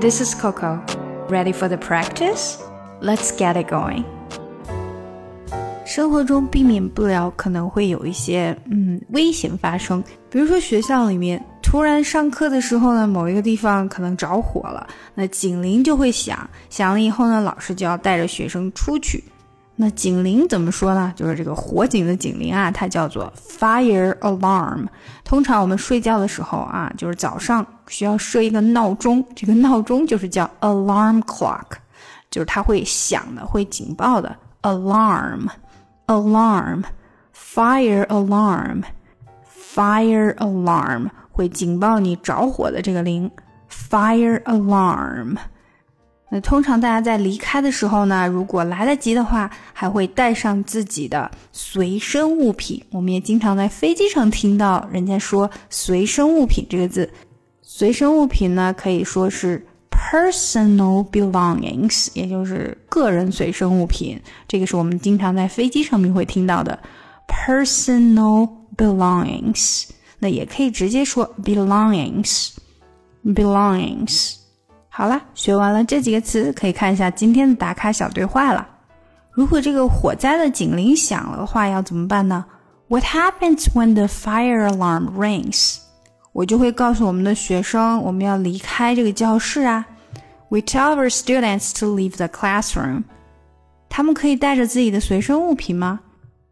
This is Coco. Ready for the practice? Let's get it going. 生活中避免不了可能会有一些嗯危险发生，比如说学校里面突然上课的时候呢，某一个地方可能着火了，那警铃就会响，响了以后呢，老师就要带着学生出去。那警铃怎么说呢？就是这个火警的警铃啊，它叫做 fire alarm。通常我们睡觉的时候啊，就是早上需要设一个闹钟，这个闹钟就是叫 alarm clock，就是它会响的，会警报的 alarm，alarm，fire alarm，fire alarm 会警报你着火的这个铃，fire alarm。那通常大家在离开的时候呢，如果来得及的话，还会带上自己的随身物品。我们也经常在飞机上听到人家说“随身物品”这个字。随身物品呢，可以说是 personal belongings，也就是个人随身物品。这个是我们经常在飞机上面会听到的 personal belongings。那也可以直接说 belongings，belongings。好了，学完了这几个词，可以看一下今天的打卡小对话了。如果这个火灾的警铃响了的话，要怎么办呢？What happens when the fire alarm rings？我就会告诉我们的学生，我们要离开这个教室啊。We tell our students to leave the classroom。他们可以带着自己的随身物品吗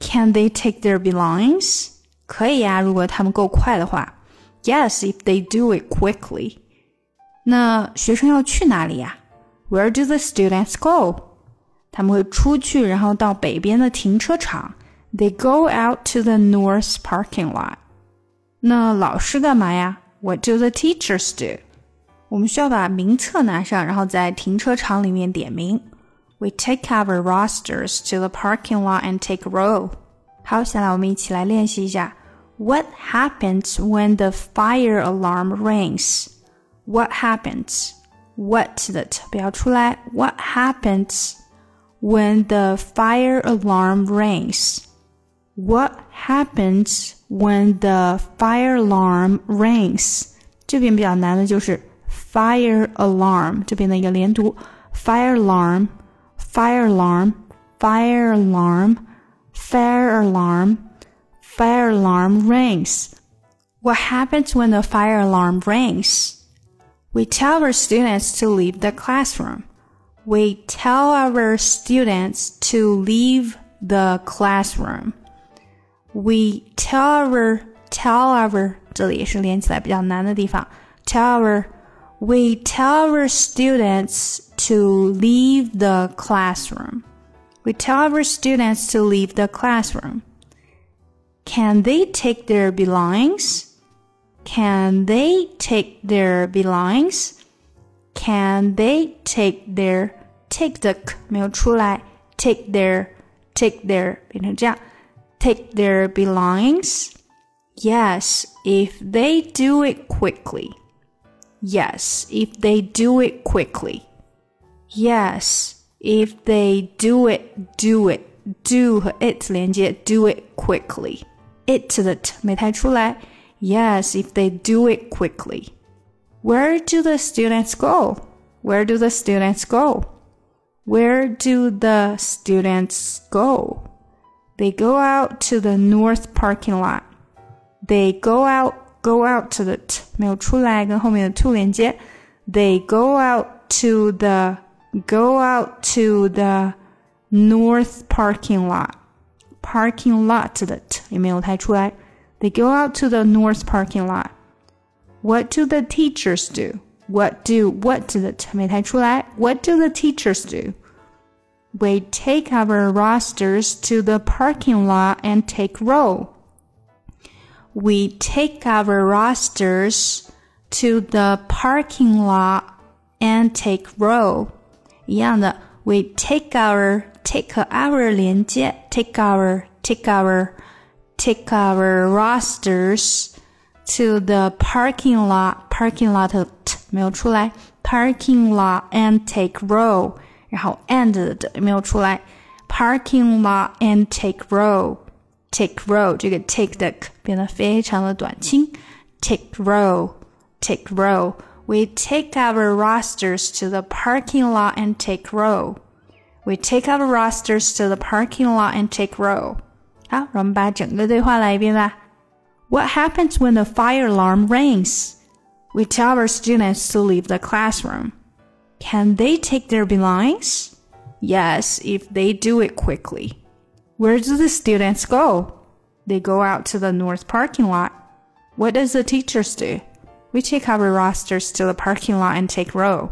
？Can they take their belongings？可以呀，如果他们够快的话。Yes, if they do it quickly. 那学生要去哪里呀？Where do the students go？他们会出去，然后到北边的停车场。They go out to the north parking lot。那老师干嘛呀？What do the teachers do？我们需要把名册拿上，然后在停车场里面点名。We take our rosters to the parking lot and take a row。好，下来我们一起来练习一下。What happens when the fire alarm rings？what happens? What 的 t 不要出来。What happens when the fire alarm rings? What happens when the fire alarm rings? 这边比较难的就是 fire alarm 这边的一个连读，fire alarm, fire alarm, fire alarm, fire alarm, fire alarm rings. What happens when the fire alarm rings? We tell our students to leave the classroom. We tell our students to leave the classroom. We tell our tell our 这里也是连起来比较难的地方。Tell our we tell our students to leave the classroom. We tell our students to leave the classroom. Can they take their belongings? Can they take their belongings? Can they take their take the 没有出来，take their take their 变成这样，take their belongings? Yes, if they do it quickly. Yes, if they do it quickly. Yes, if they do it, do it, do 和 it 连接，do it quickly. it 的 t 没太出来。 Yes, if they do it quickly. Where do the students go? Where do the students go? Where do the students go? They go out to the north parking lot. They go out, go out to the t 没有出来，跟后面的 to 连接。They go out to the go out to the north parking lot. Parking lot 的 t 也没有太出来。 they go out to the north parking lot. What do the teachers do? What do what do the 没太出来 What do the teachers do? We take our rosters to the parking lot and take roll. We take our rosters to the parking lot and take roll. 一样的，we take our take our 连接，take our take our take our rosters to the parking lot. Parking lot 没有出来，parking lot and take row，然后 and 的没有出来，parking lot and take row。take row 这个 take 的变得非常的短轻，take row，take row。 We take our rosters to the parking lot and take row. We take our rosters to the parking lot and take row. 好，让我们把整个对话来一遍吧。What happens when the fire alarm rings? We tell our students to leave the classroom. Can they take their belongings? Yes, if they do it quickly. Where do the students go? They go out to the north parking lot. What does the teachers do? We take our rosters to the parking lot and take row.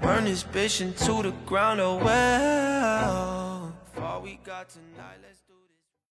Burn this bitch into the ground, oh well. All we got tonight, let's